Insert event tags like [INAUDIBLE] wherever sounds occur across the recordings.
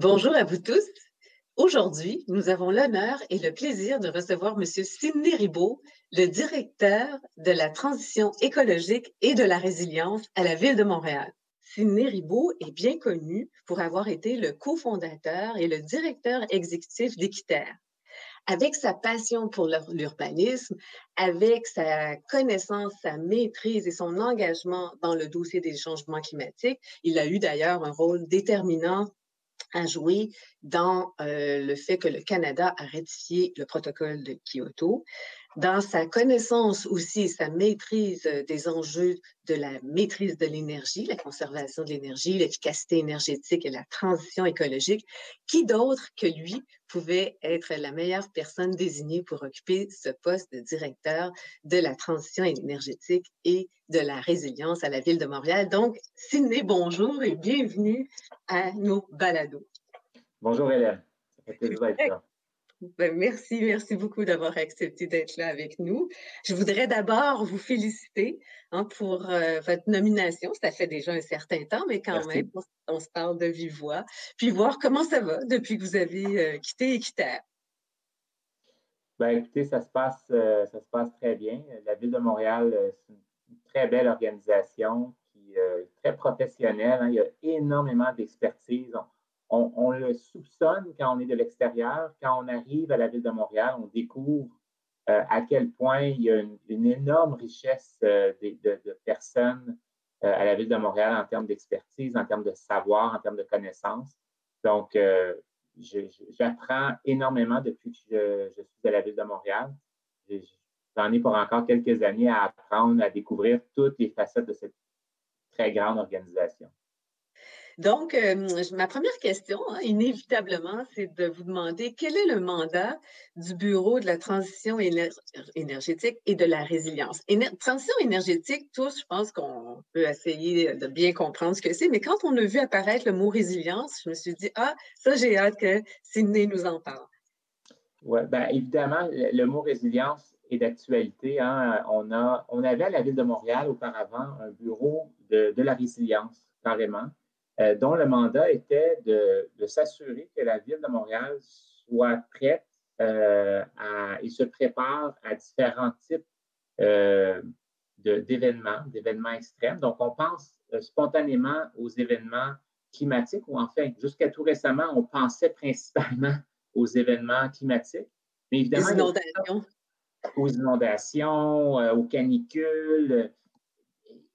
Bonjour à vous tous. Aujourd'hui, nous avons l'honneur et le plaisir de recevoir M. Sidney Ribaud, le directeur de la transition écologique et de la résilience à la Ville de Montréal. Sidney Ribaud est bien connu pour avoir été le cofondateur et le directeur exécutif d'Équiterre avec sa passion pour l'urbanisme, avec sa connaissance, sa maîtrise et son engagement dans le dossier des changements climatiques, il a eu d'ailleurs un rôle déterminant à jouer dans euh, le fait que le Canada a ratifié le protocole de Kyoto dans sa connaissance aussi, sa maîtrise euh, des enjeux de la maîtrise de l'énergie, la conservation de l'énergie, l'efficacité énergétique et la transition écologique, qui d'autre que lui pouvait être la meilleure personne désignée pour occuper ce poste de directeur de la transition énergétique et de la résilience à la ville de Montréal? Donc, Sidney, bonjour et bienvenue à nos balados. Bonjour Hélène. Merci, merci beaucoup d'avoir accepté d'être là avec nous. Je voudrais d'abord vous féliciter hein, pour euh, votre nomination. Ça fait déjà un certain temps, mais quand même, on, se parle de vive voix. Puis voir comment ça va depuis que vous avez euh, quitté Équiterre. Ben, écoutez, ça se, passe, euh, ça se passe très bien. La Ville de Montréal, c'est une très belle organisation qui est très professionnelle. Hein. Il y a énormément d'expertise on, le soupçonne quand on est de l'extérieur. Quand on arrive à la ville de Montréal, on découvre euh, à quel point il y a une, énorme richesse euh, de, personnes euh, à la ville de Montréal en termes d'expertise, en termes de savoir, en termes de connaissances. Donc, j'apprends énormément depuis que je, suis à la ville de Montréal. J'en ai pour encore quelques années à apprendre, à découvrir toutes les facettes de cette très grande organisation. Donc, ma première question, hein, inévitablement, c'est de vous demander quel est le mandat du Bureau de la transition énergétique et de la résilience. transition énergétique, tous, je pense qu'on peut essayer de bien comprendre ce que c'est, mais quand on a vu apparaître le mot résilience, je me suis dit, ah, ça, j'ai hâte que Sidney nous en parle. Oui, bien évidemment, le, mot résilience est d'actualité. Hein. On, a, on avait à la Ville de Montréal auparavant un bureau de la résilience, carrément. Euh, dont le mandat était de, s'assurer que la Ville de Montréal soit prête euh, et se prépare à différents types euh, d'événements, d'événements extrêmes. Donc, on pense spontanément aux événements climatiques, ou en fait, jusqu'à tout récemment, on pensait principalement aux événements climatiques. Mais évidemment, inondations. Aux inondations, aux canicules,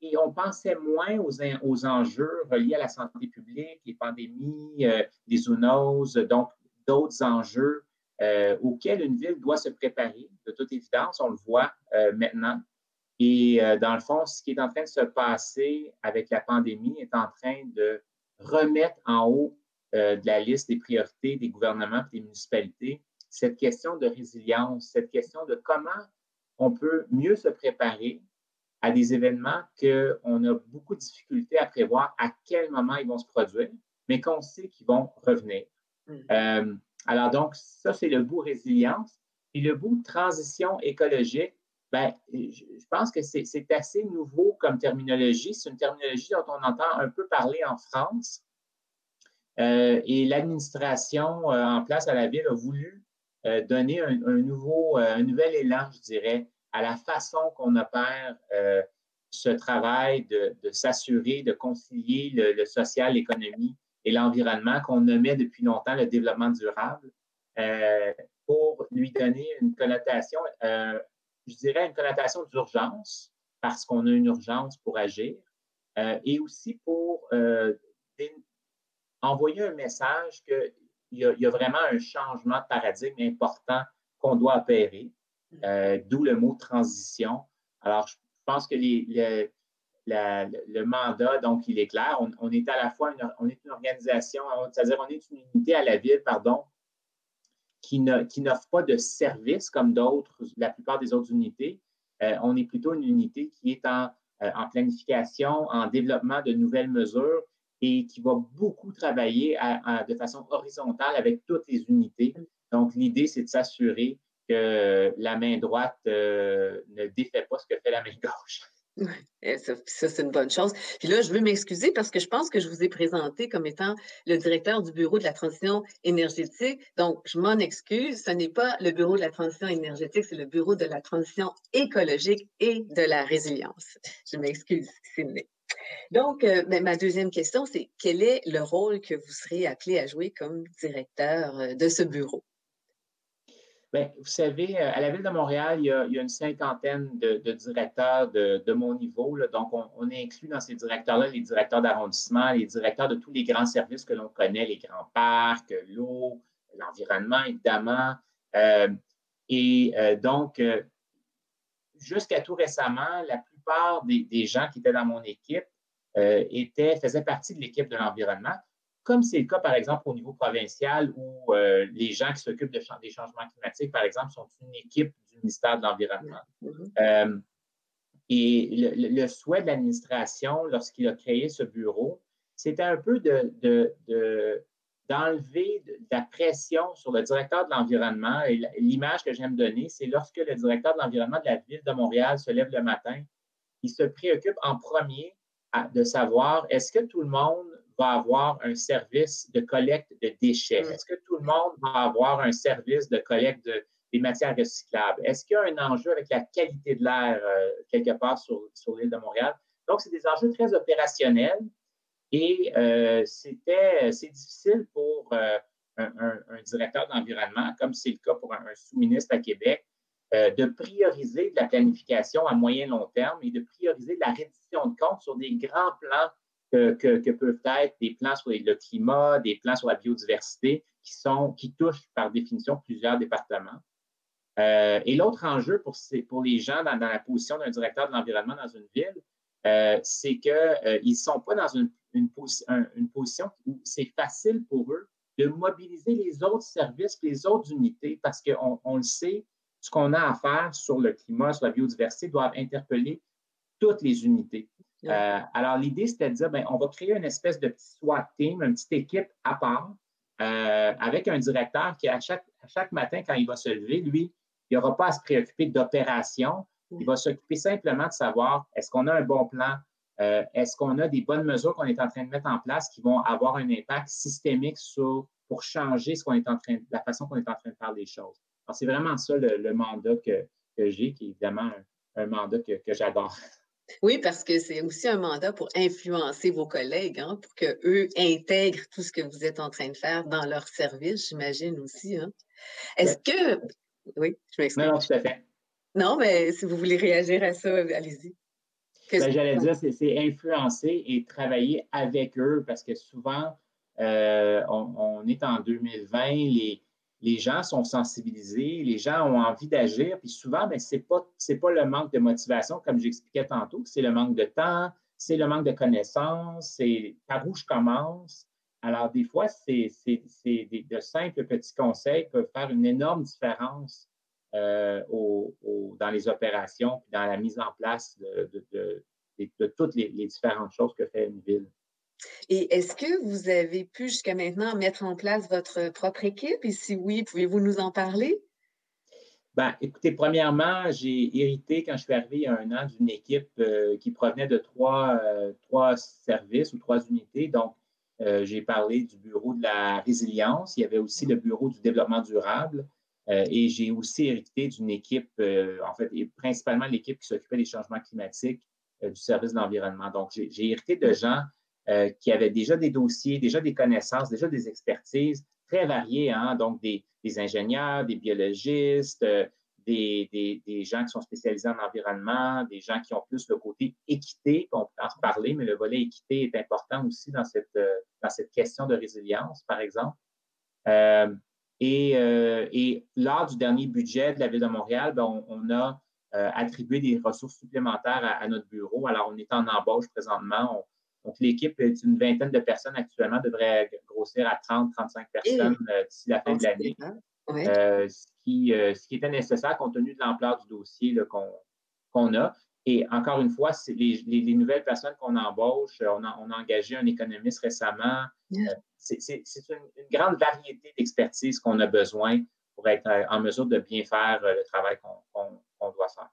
et on pensait moins aux, enjeux reliés à la santé publique, les pandémies, euh, les zoonoses, donc d'autres enjeux euh, auxquels une ville doit se préparer. De toute évidence, on le voit euh, maintenant. Et dans le fond, ce qui est en train de se passer avec la pandémie est en train de remettre en haut de la liste des priorités des gouvernements et des municipalités cette question de résilience, cette question de comment on peut mieux se préparer à des événements qu'on a beaucoup de difficultés à prévoir à quel moment ils vont se produire, mais qu'on sait qu'ils vont revenir. Mm. Euh, alors donc, ça, c'est le bout résilience. Et le bout transition écologique, ben, je, pense que c'est assez nouveau comme terminologie. C'est une terminologie dont on entend un peu parler en France. Euh, et l'administration euh, en place à la ville a voulu donner un, nouveau, un nouvel élan, je dirais, à la façon qu'on opère euh, ce travail de, s'assurer de concilier le, social, l'économie et l'environnement qu'on nommait depuis longtemps le développement durable euh, pour lui donner une connotation, euh, je dirais une connotation d'urgence parce qu'on a une urgence pour agir et aussi pour envoyer un message qu'il y, y, a vraiment un changement de paradigme important qu'on doit opérer. Euh, d'où le mot transition. Alors, je pense que le, mandat, donc, il est clair. On, est à la fois une, on est une organisation, c'est-à-dire on est une unité à la ville, pardon, qui, n'offre pas de services comme d'autres, la plupart des autres unités. Euh, on est plutôt une unité qui est en, euh, en, planification, en développement de nouvelles mesures et qui va beaucoup travailler de façon horizontale avec toutes les unités. Donc, l'idée, c'est de s'assurer que la main droite euh, ne défait pas ce que fait la main gauche. Oui, ça, c'est une bonne chose. Puis là, je veux m'excuser parce que je pense que je vous ai présenté comme étant le directeur du Bureau de la transition énergétique. Donc, je m'en excuse. Ce n'est pas le Bureau de la transition énergétique, c'est le Bureau de la transition écologique et de la résilience. Je m'excuse, Sydney. Donc, euh, ben, ma deuxième question, c'est quel est le rôle que vous serez appelé à jouer comme directeur euh, de ce bureau? Bien, vous savez, euh, à la Ville de Montréal, il y a, une cinquantaine de, directeurs de, mon niveau. Donc, on, est inclus dans ces directeurs-là les directeurs d'arrondissement, les directeurs de tous les grands services que l'on connaît, les grands parcs, l'eau, l'environnement, évidemment. Euh, et euh, donc, jusqu'à tout récemment, la plupart des, des, gens qui étaient dans mon équipe étaient, faisaient partie de l'équipe de l'environnement comme c'est le cas, par exemple, au niveau provincial, où euh, les gens qui s'occupent de, des changements climatiques, par exemple, sont une équipe du ministère de l'Environnement. Mm-hmm. Euh, et le, souhait de l'administration, lorsqu'il a créé ce bureau, c'était un peu d'enlever de, de, la pression sur le directeur de l'environnement. Et l'image que j'aime donner, c'est lorsque le directeur de l'environnement de la ville de Montréal se lève le matin, il se préoccupe en premier de savoir est-ce que tout le monde va avoir un service de collecte de déchets? Mm. Est-ce que tout le monde va avoir un service de collecte de, des matières recyclables? Est-ce qu'il y a un enjeu avec la qualité de l'air euh, quelque part sur, sur l'île de Montréal? Donc, c'est des enjeux très opérationnels et euh, c'était, c'est difficile pour euh, un, directeur d'environnement, comme c'est le cas pour un, sous-ministre à Québec, de prioriser de la planification à moyen long terme et de prioriser de la reddition de comptes sur des grands plans que, peuvent être des plans sur le climat, des plans sur la biodiversité qui, sont, qui touchent par définition plusieurs départements. Euh, et l'autre enjeu pour, les gens dans, la position d'un directeur de l'environnement dans une ville, euh, c'est qu'ils euh, ne sont pas dans une, position où c'est facile pour eux de mobiliser les autres services, les autres unités, parce qu'on on le sait, ce qu'on a à faire sur le climat, sur la biodiversité, doivent interpeller toutes les unités. Euh, alors, l'idée, c'était de dire, bien, on va créer une espèce de petit SWAT team, une petite équipe à part, euh, avec un directeur qui, à chaque, chaque matin, quand il va se lever, lui, il n'aura pas à se préoccuper d'opération. Il va s'occuper simplement de savoir est-ce qu'on a un bon plan, euh, est-ce qu'on a des bonnes mesures qu'on est en train de mettre en place qui vont avoir un impact systémique sur, pour changer ce qu'on est en train, la façon qu'on est en train de faire les choses? Alors, c'est vraiment ça le, mandat que, j'ai, qui est évidemment un, mandat que j'adore. [LAUGHS] Oui, parce que c'est aussi un mandat pour influencer vos collègues, hein, pour qu'eux intègrent tout ce que vous êtes en train de faire dans leur service, j'imagine aussi. Hein. Est-ce que. Oui, je m'excuse. Non, non, tout à fait. Non, mais si vous voulez réagir à ça, allez-y. Ben, j'allais dire, c'est influencer et travailler avec eux parce que souvent, euh, on, est en 2020, les, les gens sont sensibilisés, les gens ont envie d'agir, puis souvent, ben, ce n'est pas, le manque de motivation, comme j'expliquais tantôt, c'est le manque de temps, c'est le manque de connaissances, c'est par où je commence. Alors, des fois, c'est, de simples petits conseils peuvent faire une énorme différence euh, dans les opérations, puis dans la mise en place de, toutes les différentes choses que fait une ville. Et est-ce que vous avez pu jusqu'à maintenant mettre en place votre propre équipe? Et si oui, pouvez-vous nous en parler? Ben, écoutez, premièrement, j'ai hérité quand je suis arrivé il y a un an d'une équipe euh, qui provenait de trois, euh, trois, services ou trois unités. Donc, euh, j'ai parlé du bureau de la résilience. Il y avait aussi le bureau du développement durable. et j'ai aussi hérité d'une équipe, en fait, et principalement l'équipe qui s'occupait des changements climatiques du service de l'environnement. Donc, j'ai hérité de gens euh, qui avaient déjà des dossiers, déjà des connaissances, déjà des expertises très variées, hein, donc des, ingénieurs, des biologistes, euh, des, gens qui sont spécialisés en environnement, des gens qui ont plus le côté équité, on peut en reparler, mais le volet équité est important aussi dans cette, euh, dans cette question de résilience, par exemple. et, lors du dernier budget de la Ville de Montréal, ben, on, a attribué des ressources supplémentaires à, notre bureau. Alors, on est en embauche présentement. Donc, l'équipe est une vingtaine de personnes actuellement, devrait grossir à 30-35 personnes euh, d'ici la fin de l'année. Euh, ce, qui, euh, ce qui était nécessaire compte tenu de l'ampleur du dossier qu'on a. Et encore une fois, les, les, nouvelles personnes qu'on embauche, on a, on a, engagé un économiste récemment. c'est une, une, grande variété d'expertise qu'on a besoin pour être en mesure de bien faire le travail qu'on doit faire.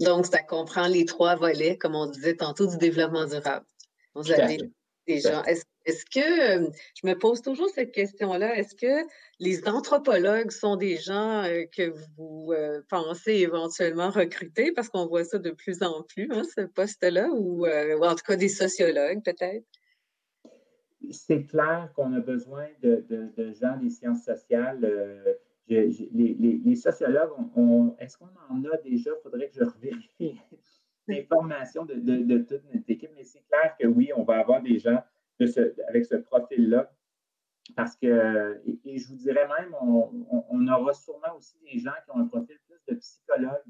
Donc, ça comprend les trois volets, comme on disait tantôt, du développement durable. Vous avez des gens. Est-ce que, je me pose toujours cette question-là, est-ce que les anthropologues sont des gens que vous pensez éventuellement recruter, parce qu'on voit ça de plus en plus, hein, ce poste-là, ou, en tout cas des sociologues peut-être? C'est clair qu'on a besoin de, gens des sciences sociales. les, sociologues, est-ce qu'on en a déjà? Il faudrait que je revérifie l'information de, de, toute notre équipe, mais c'est clair que oui, on va avoir des gens avec ce profil-là. Parce que, et, je vous dirais même, on, aura sûrement aussi des gens qui ont un profil plus de psychologue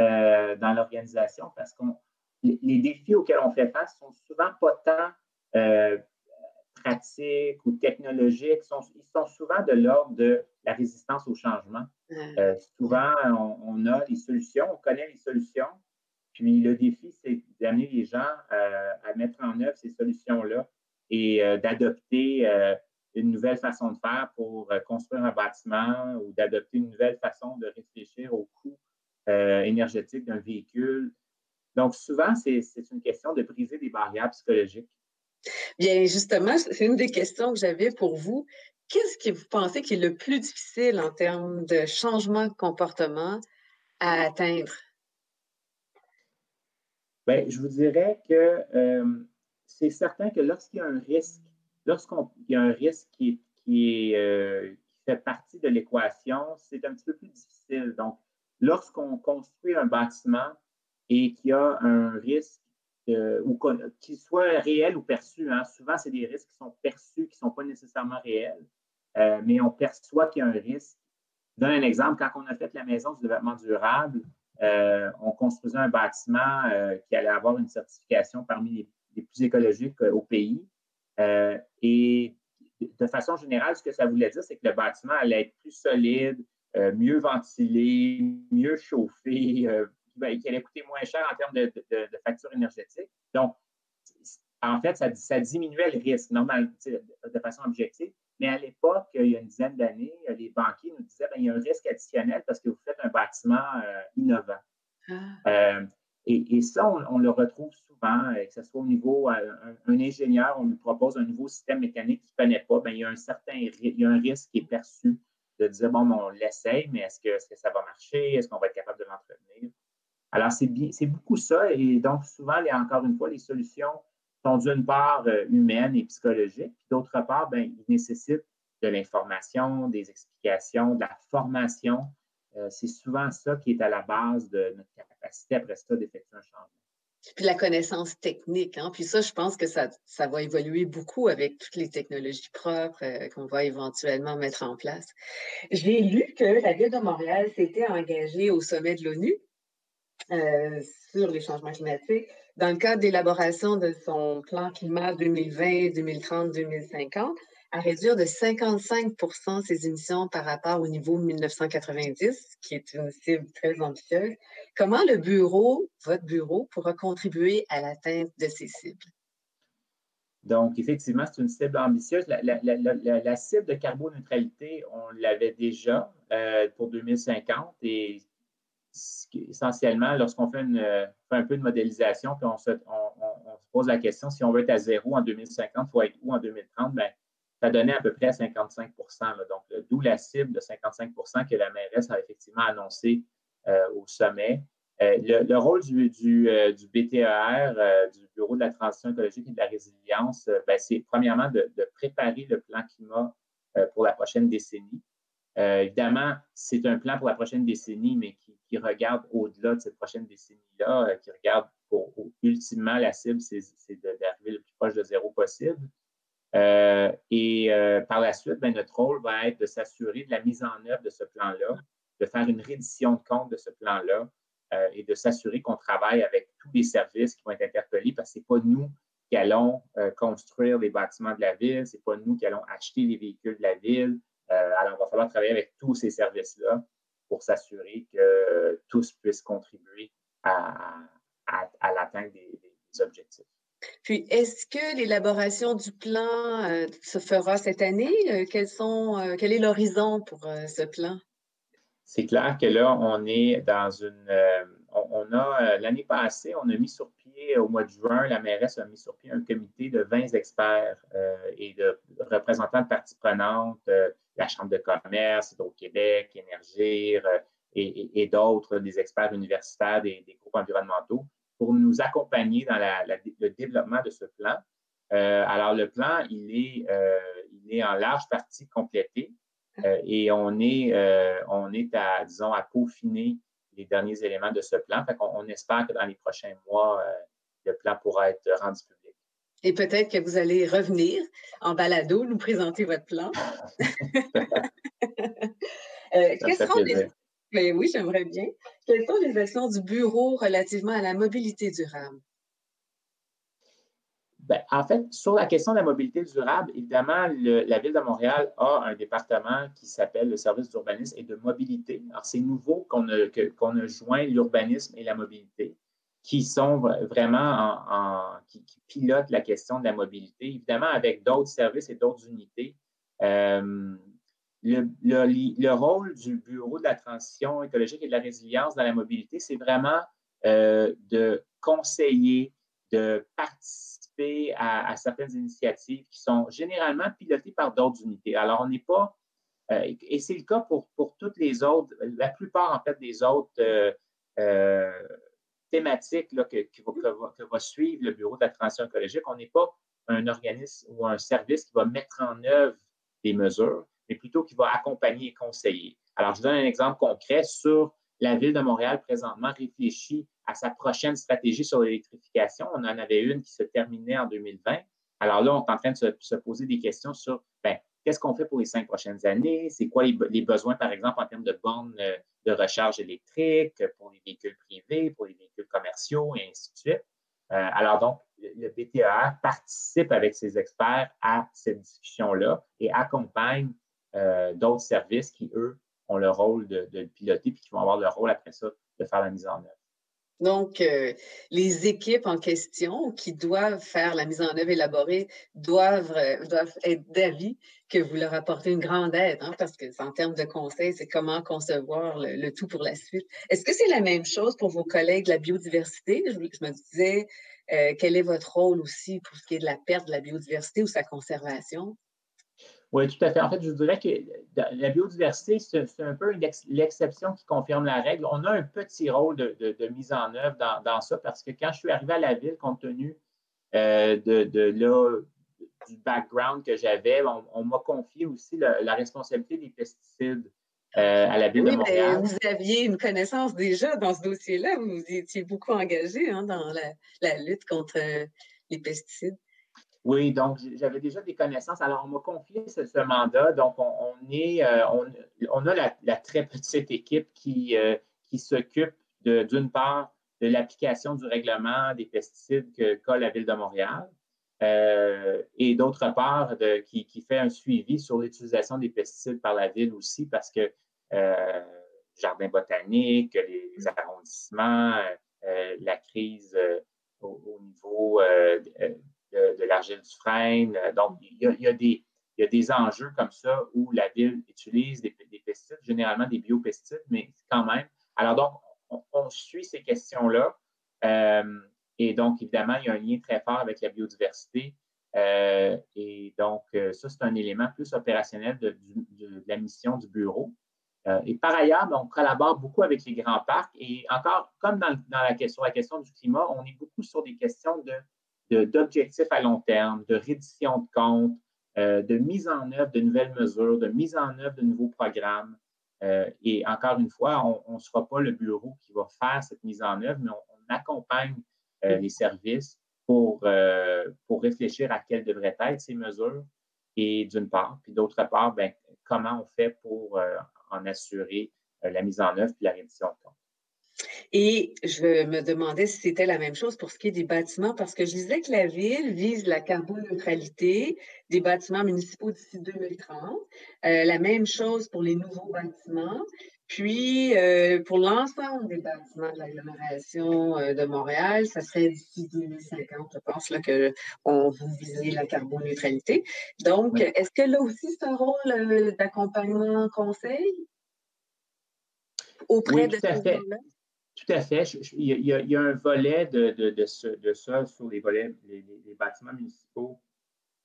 euh, dans l'organisation parce que les, défis auxquels on fait face sont souvent pas tant euh, pratiques ou technologiques, sont, ils sont souvent de l'ordre de la résistance au changement. Euh, souvent, on, a des solutions, on connaît les solutions, puis le défi, c'est d'amener les gens à mettre en œuvre ces solutions-là et euh, d'adopter euh, une nouvelle façon de faire pour euh, construire un bâtiment ou d'adopter une nouvelle façon de réfléchir au coût énergétique d'un véhicule. Donc, souvent, c'est une question de briser des barrières psychologiques. Bien, justement, c'est une des questions que j'avais pour vous. Qu'est-ce que vous pensez qui est le plus difficile en termes de changement de comportement à atteindre? Bien, je vous dirais que c'est certain que lorsqu'il y a un risque, lorsqu'il y a un risque qui, euh, fait partie de l'équation, c'est un petit peu plus difficile. Donc, lorsqu'on construit un bâtiment et qu'il y a un risque, qu'il soit réel ou perçu, hein, souvent c'est des risques qui sont perçus, qui ne sont pas nécessairement réels, euh, mais on perçoit qu'il y a un risque. Je donne un exemple, quand on a fait la maison du développement durable, euh, on construisait un bâtiment qui allait avoir une certification parmi les plus écologiques euh, au pays. Euh, et de façon générale, ce que ça voulait dire, c'est que le bâtiment allait être plus solide, euh, mieux ventilé, mieux chauffé, ben, qui allait coûter moins cher en termes de, de, de facture énergétique. Donc, en fait, ça, ça, diminuait le risque, normal, de façon objective. Mais à l'époque, il y a une dizaine d'années, les banquiers nous disaient qu'il ben, y a un risque additionnel parce que vous faites un bâtiment innovant. Ah. Et, ça, on, le retrouve souvent, euh, que ce soit au niveau, euh, un, ingénieur, on lui propose un nouveau système mécanique qu'il ne connaît pas, bien, il y a un certain il y a un risque qui est perçu de dire, bon, on l'essaye, mais est-ce que, est que, ça va marcher? Est-ce qu'on va être capable de l'entretenir? Alors, c'est beaucoup ça. Et donc, souvent, encore une fois, les solutions sont d'une part euh, humaines et psychologiques, puis d'autre part, bien, ils nécessitent de l'information, des explications, de la formation euh, c'est souvent ça qui est à la base de notre capacité après ça d'effectuer un changement. Puis la connaissance technique, hein? puis ça, je pense que ça, ça va évoluer beaucoup avec toutes les technologies propres euh, qu'on va éventuellement mettre en place. J'ai lu que la Ville de Montréal s'était engagée au sommet de l'ONU sur les changements climatiques dans le cadre d'élaboration de son plan climat 2020, 2030, 2050 à réduire de 55% ses émissions par rapport au niveau 1990, qui est une cible très ambitieuse. Comment le bureau, votre bureau, pourra contribuer à l'atteinte de ces cibles? Donc, effectivement, c'est une cible ambitieuse. La, cible de carboneutralité, on l'avait déjà euh, pour 2050 et essentiellement, lorsqu'on fait, un peu de modélisation, puis on se, pose la question si on veut être à zéro en 2050, il faut être où en 2030? Bien, ça donnait à peu près 55% Donc, d'où la cible de 55% que la mairesse a effectivement annoncé euh, au sommet. Euh, le, rôle du, du, euh, du BTER, du Bureau de la transition écologique et de la résilience, ben, c'est premièrement de, préparer le plan climat pour la prochaine décennie. Évidemment, c'est un plan pour la prochaine décennie, mais qui, regarde au-delà de cette prochaine décennie-là, qui regarde pour, ultimement la cible, c'est d'arriver le plus proche de zéro possible. Euh, et euh, par la suite, ben, notre rôle va être de s'assurer de la mise en œuvre de ce plan-là, de faire une reddition de compte de ce plan-là euh, et de s'assurer qu'on travaille avec tous les services qui vont être interpellés parce que ce n'est pas nous qui allons construire les bâtiments de la ville, ce n'est pas nous qui allons acheter les véhicules de la ville. Alors, il va falloir travailler avec tous ces services-là pour s'assurer que tous puissent contribuer à, l'atteinte des objectifs. Puis, est-ce que l'élaboration du plan euh, se fera cette année? Euh, sont, euh, quel est l'horizon pour ce plan? C'est clair que là, on est dans une, on, a, l'année passée, on a mis sur pied, au mois de juin, la mairesse a mis sur pied un comité de 20 experts et de représentants de parties prenantes, la Chambre de commerce, Hydro-Québec, Énergir et, d'autres, des experts universitaires, des, groupes environnementaux, pour nous accompagner dans le développement de ce plan. alors, le plan, il est, il est en large partie complété. Euh, et on est, euh, on est à, disons, à peaufiner les derniers éléments de ce plan. Fait on, espère que dans les prochains mois, euh, le plan pourra être rendu public. Et peut-être que vous allez revenir en balado, nous présenter votre plan. [LAUGHS] quelles seront les... Ben oui, j'aimerais bien. Quelles sont les actions du bureau relativement à la mobilité durable? Ben, en fait, sur la question de la mobilité durable, évidemment, la Ville de Montréal a un département qui s'appelle le service d'urbanisme et de mobilité. Alors, c'est nouveau qu'on a, a, joint l'urbanisme et la mobilité, qui sont vraiment en, qui, pilotent la question de la mobilité, évidemment, avec d'autres services et d'autres unités. Euh, le, le, rôle du Bureau de la transition écologique et de la résilience dans la mobilité, c'est vraiment euh, de conseiller, de participer à, certaines initiatives qui sont généralement pilotées par d'autres unités. Alors, on n'est pas, euh, et c'est le cas pour, pour toutes les autres, la plupart en fait des autres thématiques là, que, va, suivre le Bureau de la transition écologique. On n'est pas un organisme ou un service qui va mettre en œuvre des mesures, mais plutôt qui va accompagner et conseiller. Alors, je donne un exemple concret sur la Ville de Montréal présentement réfléchit à sa prochaine stratégie sur l'électrification. On en avait une qui se terminait en 2020. Alors là, on est en train de se, poser des questions sur ben, qu'est-ce qu'on fait pour les cinq prochaines années? C'est quoi les, besoins, par exemple, en termes de bornes euh, de recharge électrique pour les véhicules privés, pour les véhicules commerciaux et ainsi de suite. Euh, alors donc, le BTER participe avec ses experts à cette discussion-là et accompagne euh, d'autres services qui, eux, ont le rôle de, de, piloter puis qui vont avoir le rôle après ça de faire la mise en œuvre. Donc, euh, les équipes en question qui doivent faire la mise en œuvre élaborée doivent, euh, doivent être d'avis que vous leur apportez une grande aide, hein, parce que en termes de conseils, c'est comment concevoir le, tout pour la suite. Est-ce que c'est la même chose pour vos collègues de la biodiversité? Je, me disais, euh, quel est votre rôle aussi pour ce qui est de la perte de la biodiversité ou sa conservation? Oui, tout à fait. En fait, je dirais que la biodiversité, c'est un peu l'exception qui confirme la règle. On a un petit rôle de, mise en œuvre dans, ça parce que quand je suis arrivé à la ville, compte tenu euh, de, du background que j'avais, on, m'a confié aussi la, responsabilité des pesticides euh, à la ville de Montréal. vous aviez une connaissance déjà dans ce dossier-là. Vous étiez beaucoup engagé hein, dans la, lutte contre les pesticides. Oui, donc j'avais déjà des connaissances. Alors, on m'a confié ce, mandat. Donc, on, est, euh, on, a la, très petite équipe qui, euh, qui s'occupe d'une part de l'application du règlement des pesticides que qu'a la Ville de Montréal euh, et d'autre part de, qui, qui, fait un suivi sur l'utilisation des pesticides par la Ville aussi parce que jardin botanique, les, arrondissements, la crise au, niveau de, l'argile du frein. Euh, donc, il y, a, des, des enjeux comme ça où la ville utilise des, pesticides, généralement des biopesticides, mais quand même. Alors, donc, on, suit ces questions-là. Euh, et donc, évidemment, il y a un lien très fort avec la biodiversité. Euh, et donc, ça, c'est un élément plus opérationnel de, la mission du bureau. et par ailleurs, ben, on collabore beaucoup avec les grands parcs. Et encore, comme dans, la, question, la question du climat, on est beaucoup sur des questions de d'objectifs à long terme, de reddition de comptes, euh, de mise en œuvre de nouvelles mesures, de mise en œuvre de nouveaux programmes. Euh, et encore une fois, on ne sera pas le bureau qui va faire cette mise en œuvre, mais on, accompagne euh, les services pour, réfléchir à quelles devraient être ces mesures, et d'une part, puis d'autre part, ben, comment on fait pour en assurer la mise en œuvre et la reddition de comptes. Et je me demandais si c'était la même chose pour ce qui est des bâtiments, parce que je disais que la ville vise la carboneutralité des bâtiments municipaux d'ici 2030. Euh, la même chose pour les nouveaux bâtiments. Puis, euh, pour l'ensemble des bâtiments de l'agglomération euh, de Montréal, ça serait d'ici 2050, je pense, là, qu'on vous visez la carboneutralité. Donc, est-ce que là aussi, c'est un rôle d'accompagnement conseil? Auprès de ces gens-là? Tout à fait. il, y a, un volet de, de, ça sur les volets, les, bâtiments municipaux,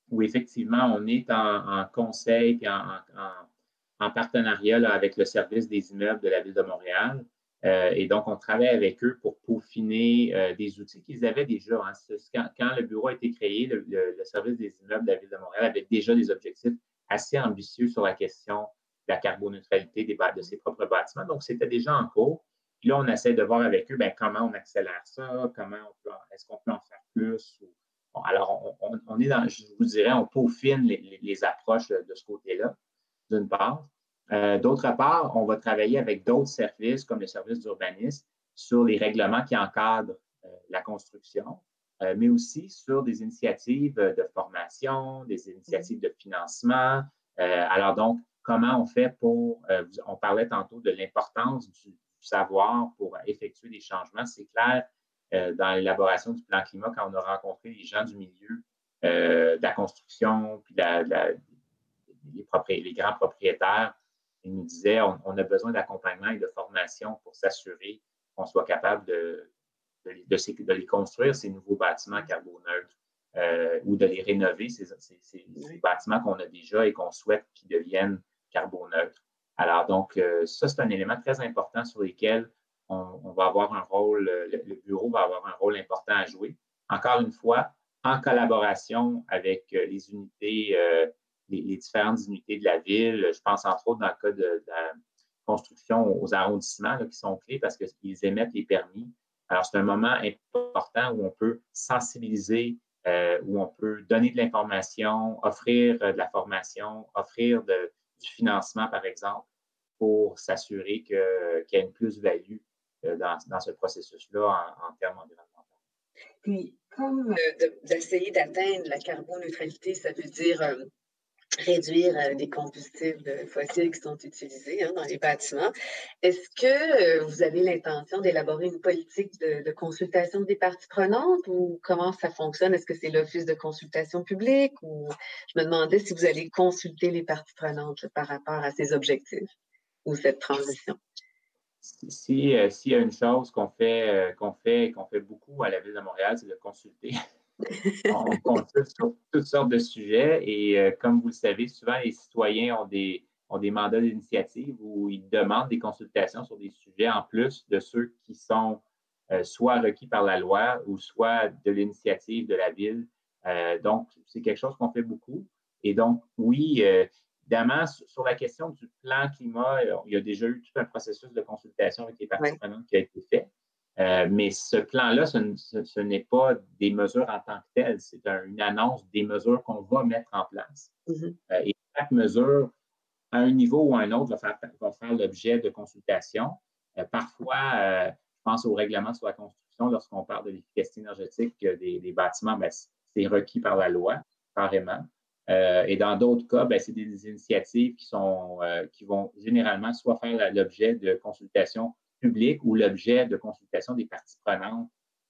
où effectivement, on est en, conseil et en, partenariat avec le service des immeubles de la Ville de Montréal. Euh, et donc, on travaille avec eux pour peaufiner euh, des outils qu'ils avaient déjà. Hein. Quand, le bureau a été créé, le, service des immeubles de la Ville de Montréal avait déjà des objectifs assez ambitieux sur la question de la carboneutralité des, de ses propres bâtiments. Donc, c'était déjà en cours. Puis là, on essaie de voir avec eux ben, comment on accélère ça, comment on est-ce qu'on peut en faire plus. alors, on, est dans, je vous dirais, on peaufine les, approches de, ce côté-là, d'une part. Euh, d'autre part, on va travailler avec d'autres services, comme le service d'urbanisme, sur les règlements qui encadrent euh, la construction, euh, mais aussi sur des initiatives de formation, des initiatives de financement. alors donc, comment on fait pour, on parlait tantôt de l'importance du, savoir pour effectuer des changements. C'est clair, euh, dans l'élaboration du plan climat, quand on a rencontré les gens du milieu euh, de la construction, puis les, grands propriétaires, ils nous disaient on, a besoin d'accompagnement et de formation pour s'assurer qu'on soit capable de, de, les construire, ces nouveaux bâtiments carboneutres, euh, ou de les rénover, ces, ces bâtiments qu'on a déjà et qu'on souhaite qu'ils deviennent carboneutres. Alors, donc, euh, ça, c'est un élément très important sur lequel on, va avoir un rôle, le, bureau va avoir un rôle important à jouer. Encore une fois, en collaboration avec euh, les unités, euh, les, différentes unités de la ville. Je pense entre autres dans le cas de, la construction aux arrondissements qui sont clés parce qu'ils émettent les permis. Alors, c'est un moment important où on peut sensibiliser, où on peut donner de l'information, offrir de la formation, offrir du financement, par exemple, pour s'assurer qu'il y a une plus-value euh, dans, ce processus-là en, termes environnementaux. Puis, comme euh, d'essayer d'atteindre la carboneutralité, ça veut dire euh, réduire les combustibles fossiles qui sont utilisés hein, dans les bâtiments. Est-ce que vous avez l'intention d'élaborer une politique de, consultation des parties prenantes ou comment ça fonctionne? Est-ce que c'est l'Office de consultation publique ou je me demandais si vous allez consulter les parties prenantes par rapport à ces objectifs? Cette transition? Si, euh, s'il y a une chose qu'on fait, euh, qu'on fait, qu'on fait beaucoup à la Ville de Montréal, c'est de consulter. [LAUGHS] on consulte sur toutes sortes de sujets et euh, comme vous le savez, souvent les citoyens ont des, ont des mandats d'initiative où ils demandent des consultations sur des sujets en plus de ceux qui sont soit requis par la loi ou soit de l'initiative de la Ville. donc, c'est quelque chose qu'on fait beaucoup. Et donc, oui, Évidemment, sur la question du plan climat, euh, il y a déjà eu tout un processus de consultation avec les parties prenantes qui a été fait. Euh, mais ce plan-là, ce, n'est pas des mesures en tant que telles, c'est une annonce des mesures qu'on va mettre en place. Mm-hmm. Euh, et chaque mesure, à un niveau ou à un autre, va faire, va faire l'objet de consultation. parfois, je pense au règlement sur la construction, lorsqu'on parle de l'efficacité énergétique des, bâtiments, ben, c'est requis par la loi, carrément. Euh, et dans d'autres cas, ben, c'est des initiatives qui, sont, euh, qui vont généralement soit faire l'objet de consultations publiques ou l'objet de consultations des parties prenantes.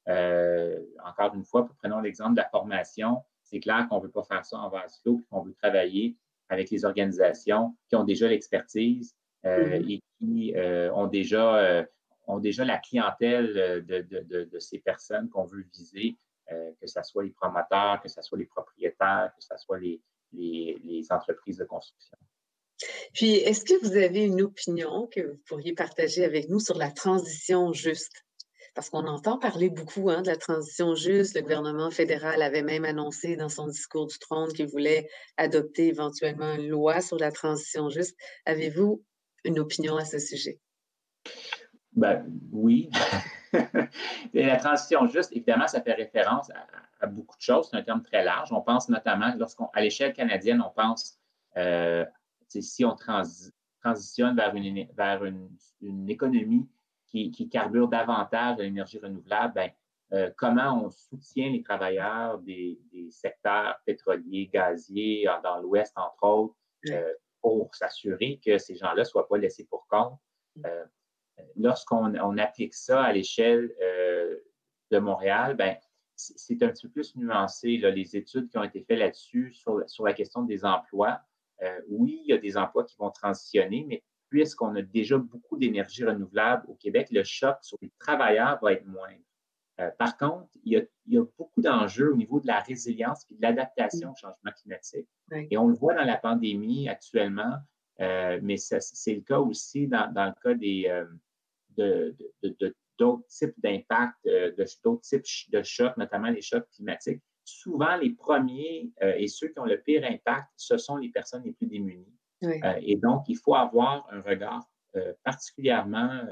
Euh, encore une fois, prenons l'exemple de la formation. C'est clair qu'on ne veut pas faire ça en vase clos, qu'on veut travailler avec les organisations qui ont déjà l'expertise mm-hmm. et qui ont, déjà, ont déjà la clientèle de, de, de ces personnes qu'on veut viser euh, que ce soit les promoteurs, que ce soit les propriétaires, que ce soit les, entreprises de construction. Puis, est-ce que vous avez une opinion que vous pourriez partager avec nous sur la transition juste? Parce qu'on entend parler beaucoup hein, de la transition juste. Le gouvernement fédéral avait même annoncé dans son discours du trône qu'il voulait adopter éventuellement une loi sur la transition juste. Avez-vous une opinion à ce sujet? Ben, oui. [LAUGHS] la transition juste, évidemment, ça fait référence à, beaucoup de choses. C'est un terme très large. On pense notamment, lorsqu'on, à l'échelle canadienne, on pense, euh, si on transitionne vers une, vers une, économie qui, carbure davantage de l'énergie renouvelable, ben, euh, comment on soutient les travailleurs des, secteurs pétroliers, gaziers, dans l'Ouest, entre autres, euh, pour s'assurer que ces gens-là ne soient pas laissés pour compte lorsqu'on applique ça à l'échelle euh, de Montréal, ben, c'est un petit peu plus nuancé. les études qui ont été faites là-dessus sur, la question des emplois, euh, oui, il y a des emplois qui vont transitionner, mais puisqu'on a déjà beaucoup d'énergie renouvelable au Québec, le choc sur les travailleurs va être moindre. Euh, par contre, il y a, beaucoup d'enjeux au niveau de la résilience et de l'adaptation au changement climatique. Et on le voit dans la pandémie actuellement, euh, mais c'est le cas aussi dans, le cas des, euh, d'autres types d'impacts, d'autres types de chocs, notamment les chocs climatiques. Souvent, les premiers et ceux qui ont le pire impact, ce sont les personnes les plus démunies. et donc, il faut avoir un regard particulièrement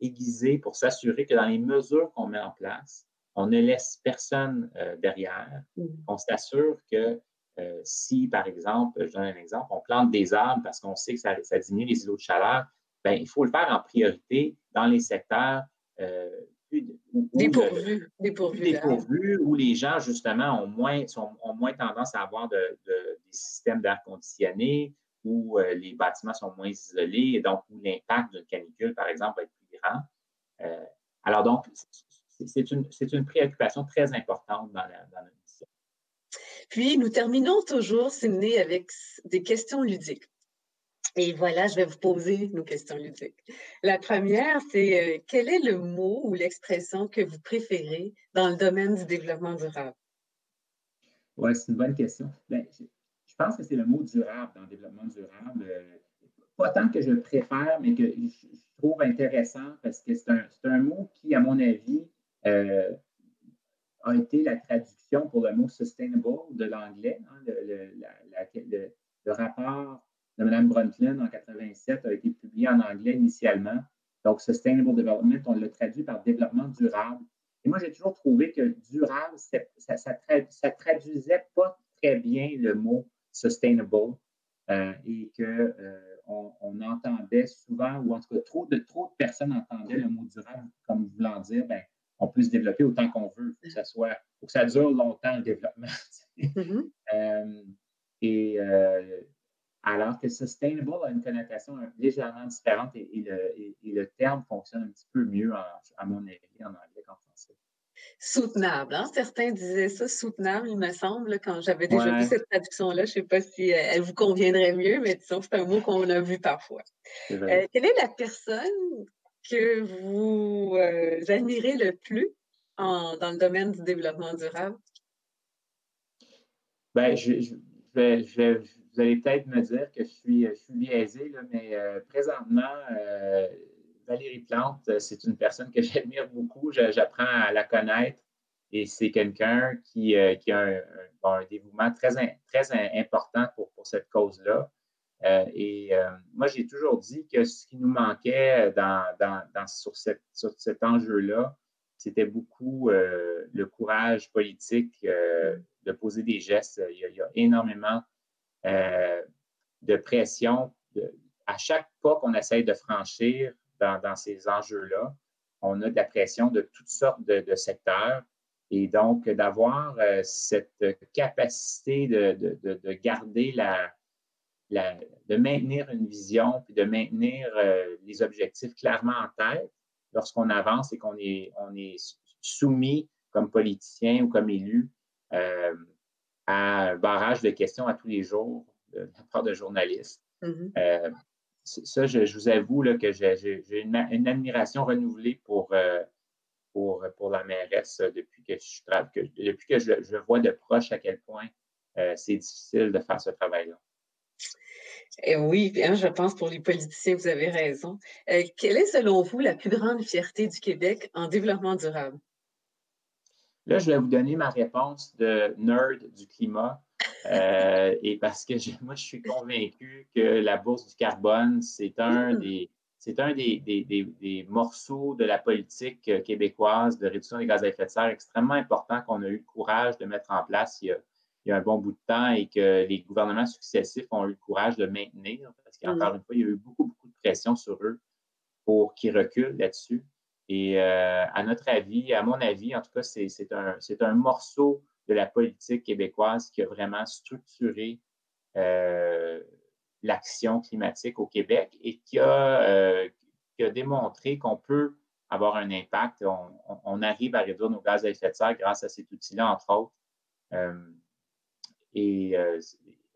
aiguisé pour s'assurer que dans les mesures qu'on met en place, on ne laisse personne euh, derrière. Mm. On s'assure que euh, si, par exemple, je donne un exemple, on plante des arbres parce qu'on sait que ça, diminue les îlots de chaleur, bien, il faut le faire en priorité dans les secteurs euh, où, dépourvus, dépourvus, où les gens, justement, ont moins, ont moins tendance à avoir des systèmes d'air conditionné, où les bâtiments sont moins isolés, et donc où l'impact d'une canicule, par exemple, va être euh, alors donc, c'est une, préoccupation très importante dans, notre mission. Puis, nous terminons toujours, Sidney, avec des questions ludiques. Et voilà, je vais vous poser nos questions ludiques. La première, c'est euh, quel est le mot ou l'expression que vous préférez dans le domaine du développement durable? Oui, c'est une bonne question. Ben, je, pense que c'est le mot durable dans le développement durable. Euh, pas tant que je le préfère, mais que je, trouve intéressant parce que c'est un, mot qui, à mon avis, euh, a été la traduction pour le mot sustainable de l'anglais. Hein, le, rapport de Mme Brundtland en 87 a été publié en anglais initialement. Donc, Sustainable Development, on l'a traduit par développement durable. Et moi, j'ai toujours trouvé que durable, ça ne traduisait pas très bien le mot sustainable euh, et que euh, on, entendait souvent, ou en tout cas trop de, trop de personnes entendaient le mot durable comme voulant dire, ben, on peut se développer autant qu'on veut, il faut que ça soit, faut que ça dure longtemps le développement. [LAUGHS] Mm-hmm. Euh, et euh, alors que sustainable a une connotation légèrement différente et, le, terme fonctionne un petit peu mieux, à mon avis, en anglais qu'en français soutenable. Hein? Certains disaient ça, soutenable, il me semble, quand j'avais déjà vu cette traduction-là. Je ne sais pas si euh, elle vous conviendrait mieux, mais disons c'est un mot qu'on a vu parfois. Euh, quelle est la personne que vous euh, admirez le plus dans le domaine du développement durable? Ben, je, vous allez peut-être me dire que je suis, je biaisé, mais présentement, Valérie Plante, euh, c'est une personne que [LAUGHS] j'admire beaucoup. J'apprends à la connaître et c'est quelqu'un qui, euh, a un, dévouement très, important pour, cette cause-là. Euh, et moi, j'ai toujours dit que ce qui nous manquait sur, cet enjeu-là, c'était beaucoup le courage politique de poser des gestes. Il y a, énormément de pression. à chaque pas qu'on essaye de franchir, dans, ces enjeux-là. On a de la pression de toutes sortes de, secteurs. Et donc, d'avoir euh, cette capacité de, garder la, de maintenir une vision, puis de maintenir euh, les objectifs clairement en tête lorsqu'on avance et qu'on est, on est soumis comme politicien ou comme élu euh, à un barrage de questions à tous les jours de, la part de journalistes. Mm-hmm ça, je, vous avoue là, que j'ai une, admiration renouvelée pour, euh, pour, pour la mairesse depuis que je, que, depuis que je, vois de proche à quel point euh, c'est difficile de faire ce travail-là. Eh oui, bien, je pense pour les politiciens, vous avez raison. Euh, quelle est, selon vous, la plus grande fierté du Québec en développement durable? Là, je vais vous donner ma réponse de nerd du climat. Euh, [LAUGHS] et parce que moi, je suis convaincu que la bourse du carbone, c'est un mm. des c'est un des, des, morceaux de la politique euh, québécoise de réduction des gaz à effet de serre extrêmement important qu'on a eu le courage de mettre en place il y, a, un bon bout de temps et que les gouvernements successifs ont eu le courage de maintenir parce qu'encore mm. une fois, il y a eu beaucoup, beaucoup de pression sur eux pour qu'ils reculent là-dessus. Et euh, à notre avis, à mon avis, en tout cas, c'est un, un morceau de la politique québécoise qui a vraiment structuré euh, l'action climatique au Québec et qui a, euh, démontré qu'on peut avoir un impact. On, arrive à réduire nos gaz à effet de serre grâce à cet outil-là, entre autres. Euh, et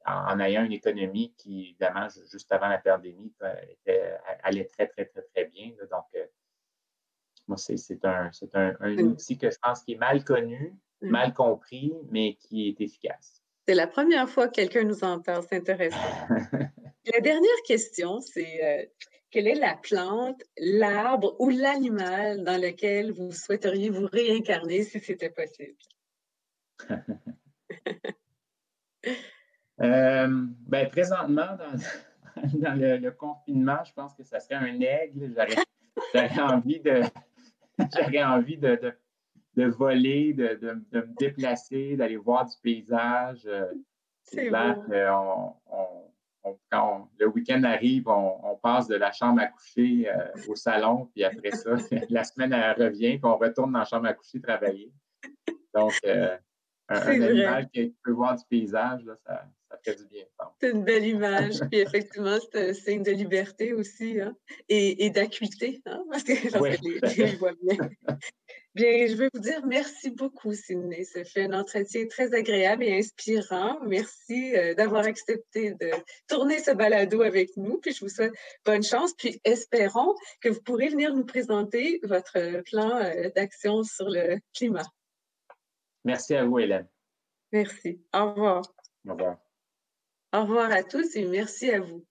en, ayant une économie qui, évidemment, juste avant la pandémie, allait très, très, très, très bien. Donc, moi, c'est un, un, un outil que je pense qui est mal connu, mal compris, mais qui est efficace. C'est la première fois que quelqu'un nous en parle, c'est intéressant. [LAUGHS] la dernière question, c'est euh, quelle est la plante, l'arbre ou l'animal dans lequel vous souhaiteriez vous réincarner si c'était possible? [LAUGHS] Euh, ben, présentement, dans, [LAUGHS] le, confinement, je pense que ça serait un aigle. J'aurais envie de [LAUGHS] j'aurais envie de, de voler, de, de, de, me déplacer, d'aller voir du paysage. Euh, c'est clair quand le week-end arrive, on, passe de la chambre à coucher euh, au salon, puis après ça, [LAUGHS] la semaine elle revient, puis on retourne dans la chambre à coucher travailler. Donc, euh, un, animal qui peut voir du paysage, là, ça, ça fait du bien. C'est une belle image. Puis effectivement, c'est un signe de liberté aussi hein, et, et d'acuité, hein, parce que je vois bien. Bien, je veux vous dire merci beaucoup, Sidney. Ça fait un entretien très agréable et inspirant. Merci euh, d'avoir accepté de tourner ce balado avec nous. Puis je vous souhaite bonne chance. Puis espérons que vous pourrez venir nous présenter votre plan euh, d'action sur le climat. Merci à vous, Hélène. Merci. Au revoir. Au revoir. Au revoir à tous et merci à vous.